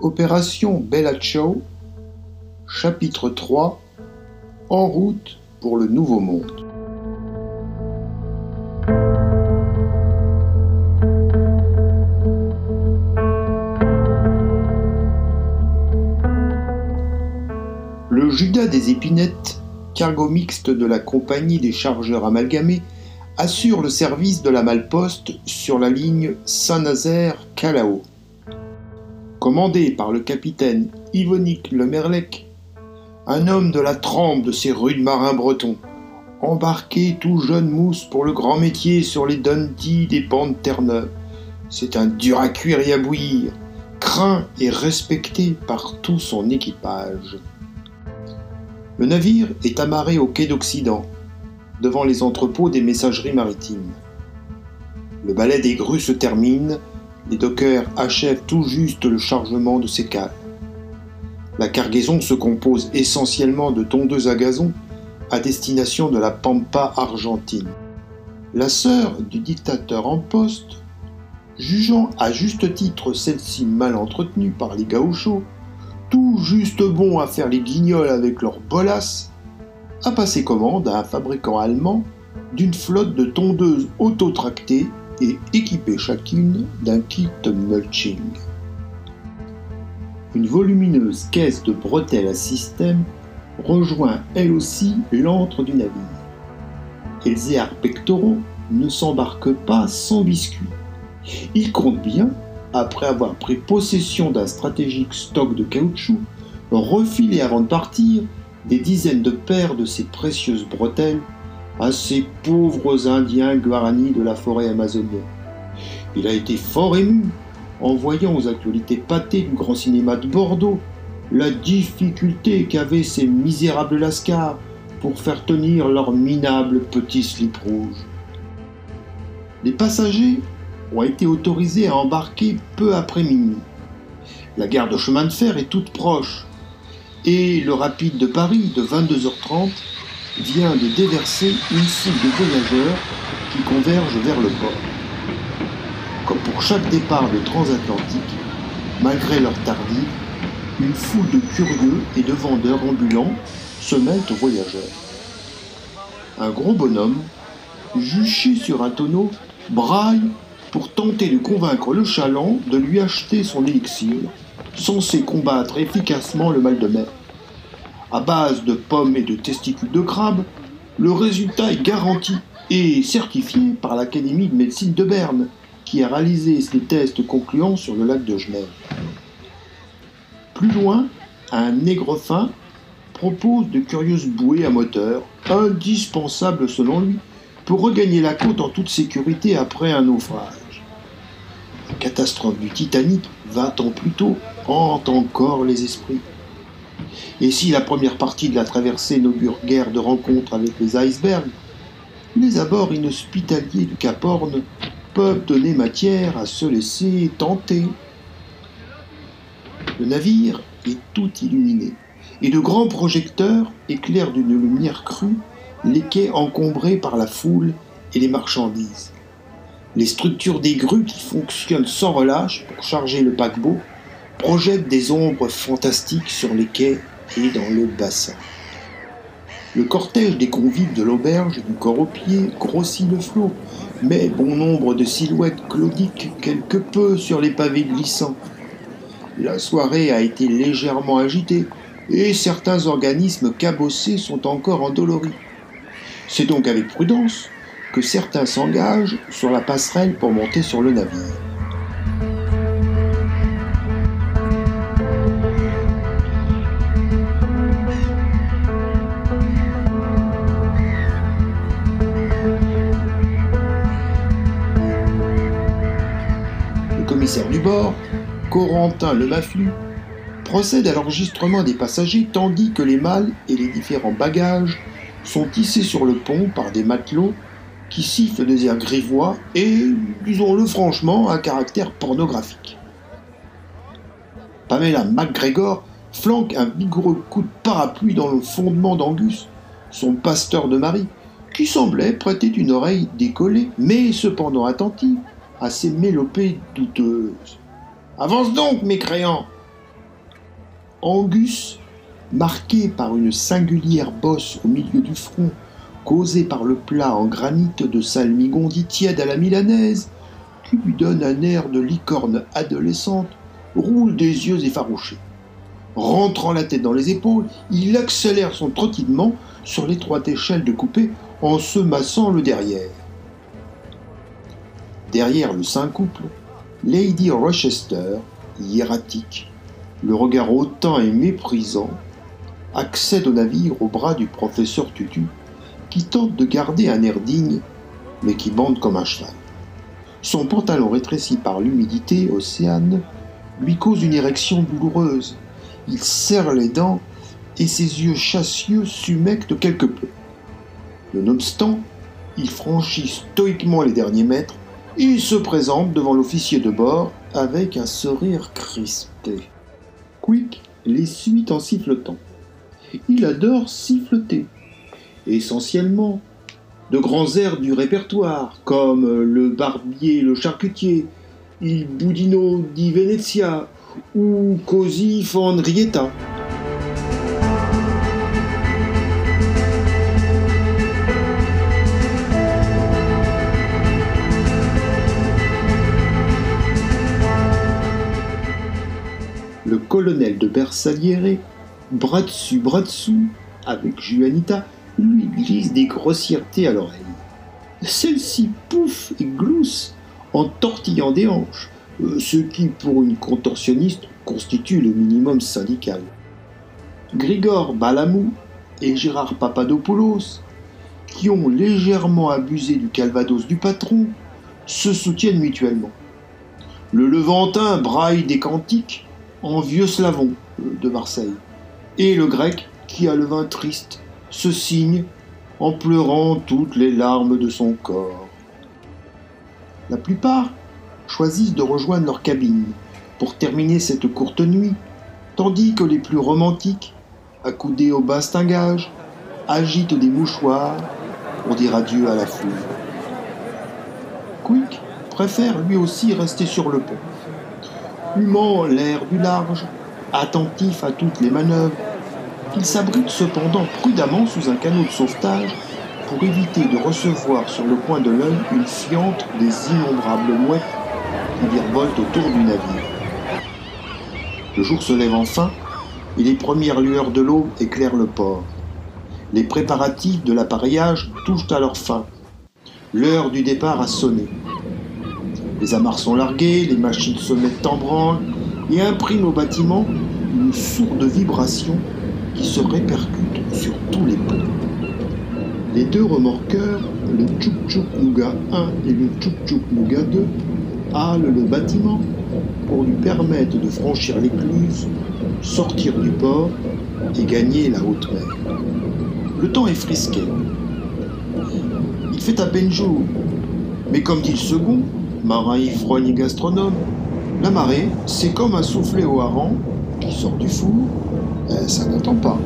Opération Bella chapitre 3 En route pour le Nouveau Monde. Le Judas des épinettes, cargo mixte de la compagnie des chargeurs amalgamés, assure le service de la malposte sur la ligne Saint-Nazaire-Calao commandé par le capitaine Yvonique Le Merlec, un homme de la trempe de ces rudes marins bretons, embarqué tout jeune mousse pour le grand métier sur les Dundee des bandes Terre-Neuve. C'est un dur à cuire et à bouillir, craint et respecté par tout son équipage. Le navire est amarré au quai d'Occident, devant les entrepôts des messageries maritimes. Le balai des grues se termine les dockers achèvent tout juste le chargement de ces cales. La cargaison se compose essentiellement de tondeuses à gazon à destination de la Pampa argentine. La sœur du dictateur en poste, jugeant à juste titre celle-ci mal entretenue par les gauchos, tout juste bon à faire les guignols avec leurs bolasses, a passé commande à un fabricant allemand d'une flotte de tondeuses autotractées et équipées chacune d'un kit mulching. Une volumineuse caisse de bretelles à système rejoint elle aussi l'antre du navire. Les pectoraux ne s'embarquent pas sans biscuits. Il compte bien, après avoir pris possession d'un stratégique stock de caoutchouc, refiler avant de partir des dizaines de paires de ces précieuses bretelles à ces pauvres Indiens guaranis de la forêt amazonienne. Il a été fort ému en voyant aux actualités pâtées du grand cinéma de Bordeaux la difficulté qu'avaient ces misérables lascars pour faire tenir leurs minables petits slips rouges. Les passagers ont été autorisés à embarquer peu après minuit. La gare de chemin de fer est toute proche et le rapide de Paris de 22h30 vient de déverser une foule de voyageurs qui convergent vers le port. Comme pour chaque départ de transatlantique, malgré leur tardive, une foule de curieux et de vendeurs ambulants se mêlent aux voyageurs. Un gros bonhomme, juché sur un tonneau, braille pour tenter de convaincre le chaland de lui acheter son élixir, censé combattre efficacement le mal de mer à base de pommes et de testicules de crabe, le résultat est garanti et certifié par l'Académie de médecine de Berne, qui a réalisé ses tests concluants sur le lac de Genève. Plus loin, un nègre fin propose de curieuses bouées à moteur, indispensables selon lui, pour regagner la côte en toute sécurité après un naufrage. La catastrophe du Titanic, 20 ans plus tôt, hante encore les esprits. Et si la première partie de la traversée n'augure guère de rencontres avec les icebergs, les abords inhospitaliers du Cap Horn peuvent donner matière à se laisser tenter. Le navire est tout illuminé, et de grands projecteurs éclairent d'une lumière crue les quais encombrés par la foule et les marchandises. Les structures des grues qui fonctionnent sans relâche pour charger le paquebot projette des ombres fantastiques sur les quais et dans le bassin. Le cortège des convives de l'auberge du corps au pied grossit le flot, mais bon nombre de silhouettes claudiquent quelque peu sur les pavés glissants. La soirée a été légèrement agitée et certains organismes cabossés sont encore endoloris. C'est donc avec prudence que certains s'engagent sur la passerelle pour monter sur le navire. Du bord, Corentin le Maflu, procède à l'enregistrement des passagers tandis que les malles et les différents bagages sont tissés sur le pont par des matelots qui sifflent des airs grivois et, disons-le franchement, à caractère pornographique. Pamela MacGregor flanque un vigoureux coup de parapluie dans le fondement d'Angus, son pasteur de mari, qui semblait prêter une oreille décollée, mais cependant attentive à ces mélopées douteuses. Avance donc, mécréant Angus, marqué par une singulière bosse au milieu du front, causée par le plat en granit de salmigondi tiède à la milanaise, qui lui donne un air de licorne adolescente, roule des yeux effarouchés. Rentrant la tête dans les épaules, il accélère son trottinement sur l'étroite échelle de coupé en se massant le derrière. Derrière le saint couple, Lady Rochester, hiératique, le regard hautain et méprisant, accède au navire au bras du professeur Tutu, qui tente de garder un air digne, mais qui bande comme un cheval. Son pantalon rétréci par l'humidité océane lui cause une érection douloureuse. Il serre les dents et ses yeux chassieux s'humectent quelque peu. Nonobstant, il franchit stoïquement les derniers mètres et se présente devant l'officier de bord avec un sourire crispé. Quick les suit en sifflotant. Il adore siffloter, essentiellement de grands airs du répertoire, comme le barbier, le charcutier, il Budino di Venezia ou Così fan Rieta. Le colonel de Bersaliere, bras dessus, bras dessous, avec Juanita, lui glisse des grossièretés à l'oreille. Celle-ci pouffe et glousse en tortillant des hanches, euh, ce qui, pour une contorsionniste, constitue le minimum syndical. Grigor Balamou et Gérard Papadopoulos, qui ont légèrement abusé du calvados du patron, se soutiennent mutuellement. Le Levantin braille des cantiques en vieux slavon euh, de Marseille, et le grec, qui a le vin triste, se signe en pleurant toutes les larmes de son corps. La plupart choisissent de rejoindre leur cabine pour terminer cette courte nuit, tandis que les plus romantiques, accoudés au bastingage, agitent des mouchoirs pour dire adieu à la foule. Quick préfère lui aussi rester sur le pont, humant l'air du large, attentif à toutes les manœuvres. Il s'abrite cependant prudemment sous un canot de sauvetage pour éviter de recevoir sur le coin de l'œil une fiente des innombrables mouettes qui virevoltent autour du navire. Le jour se lève enfin et les premières lueurs de l'aube éclairent le port. Les préparatifs de l'appareillage touchent à leur fin. L'heure du départ a sonné. Les amarres sont larguées, les machines se mettent en branle et impriment au bâtiment une sourde vibration qui se répercute sur tous les ponts. Les deux remorqueurs, le Tchouk Nouga 1 et le Tchouk Nouga 2, halent le bâtiment pour lui permettre de franchir l'écluse, sortir du port et gagner la haute mer. Le temps est frisqué. Il fait à peine jour. Mais comme dit le second, marin ivrogne et gastronome, la marée, c'est comme un soufflet au hareng qui sort du four, et ça n'attend pas.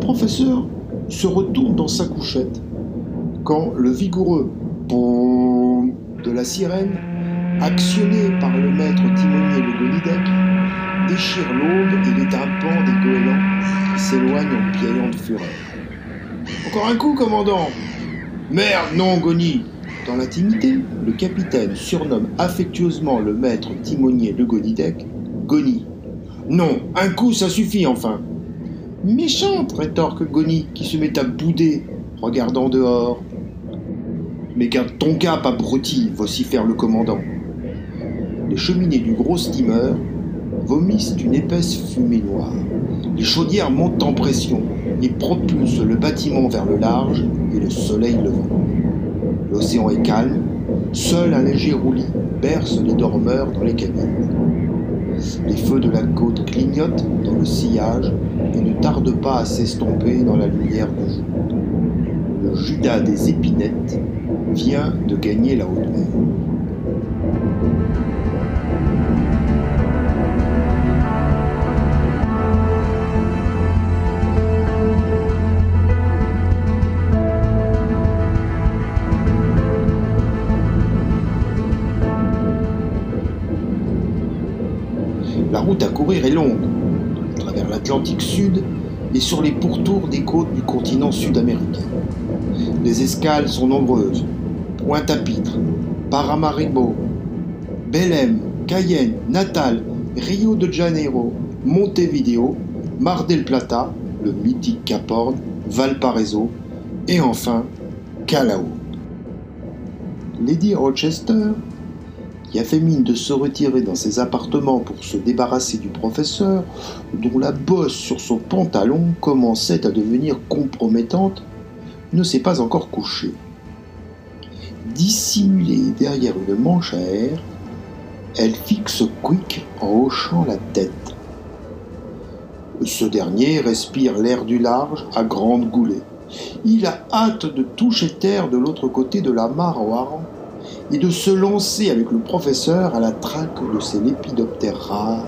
professeur se retourne dans sa couchette quand le vigoureux boum de la sirène, actionné par le maître timonier le Gonidec, déchire l'aube et les tympans des goélands qui s'éloignent en piaillant de fureur. Encore un coup, commandant Merde, non, Goni Dans l'intimité, le capitaine surnomme affectueusement le maître timonier de Gonidec Goni. Non, un coup, ça suffit enfin Méchante, rétorque Goni, qui se met à bouder, regardant dehors. Mais garde ton cap, abruti, vocifère le commandant. Les cheminées du gros steamer vomissent une épaisse fumée noire. Les chaudières montent en pression et propulsent le bâtiment vers le large et le soleil levant. L'océan est calme, seul un léger roulis berce les dormeurs dans les cabines. Les feux de la côte clignotent dans le sillage et ne tardent pas à s'estomper dans la lumière du jour. Le Judas des épinettes vient de gagner la haute mer. Parcourir est longue, à travers l'Atlantique Sud et sur les pourtours des côtes du continent sud-américain. Les escales sont nombreuses. Pointe-à-Pitre, Paramaribo, Belém, Cayenne, Natal, Rio de Janeiro, Montevideo, Mar del Plata, le mythique Cap Horn, Valparaiso et enfin Callao. Lady Rochester, qui a fait mine de se retirer dans ses appartements pour se débarrasser du professeur, dont la bosse sur son pantalon commençait à devenir compromettante, ne s'est pas encore couchée. Dissimulée derrière une manche à air, elle fixe Quick en hochant la tête. Ce dernier respire l'air du large à grande goulée. Il a hâte de toucher terre de l'autre côté de la mare et de se lancer avec le professeur à la traque de ces lépidoptères rares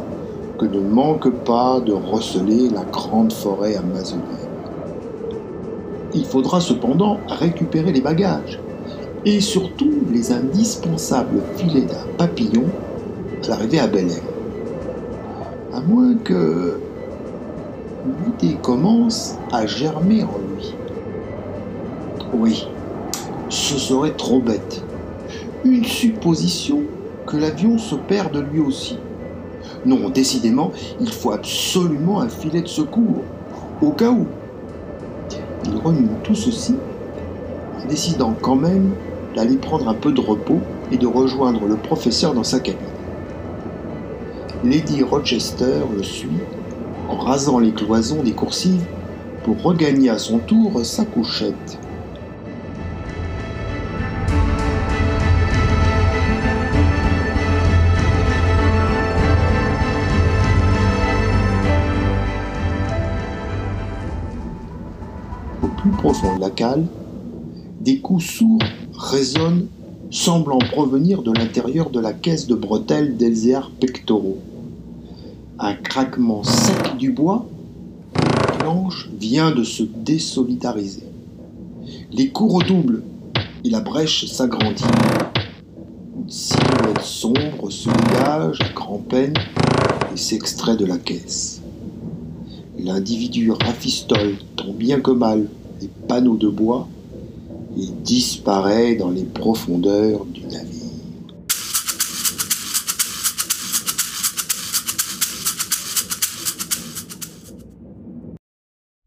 que ne manque pas de receler la grande forêt amazonienne. Il faudra cependant récupérer les bagages et surtout les indispensables filets d'un papillon à l'arrivée à Belém. À moins que l'idée commence à germer en lui. Oui, ce serait trop bête. Une supposition que l'avion se perde lui aussi. Non, décidément, il faut absolument un filet de secours, au cas où. Il remue tout ceci en décidant quand même d'aller prendre un peu de repos et de rejoindre le professeur dans sa cabine. Lady Rochester le suit en rasant les cloisons des coursives pour regagner à son tour sa couchette. Plus profond de la cale, des coups sourds résonnent semblant provenir de l'intérieur de la caisse de bretelles d'Elzéar pectoraux. Un craquement sec du bois, la planche vient de se désolidariser. Les coups redoublent et la brèche s'agrandit. Une silhouette sombre se dégage à grand-peine et s'extrait de la caisse. L'individu rafistole tant bien que mal les panneaux de bois il disparaît dans les profondeurs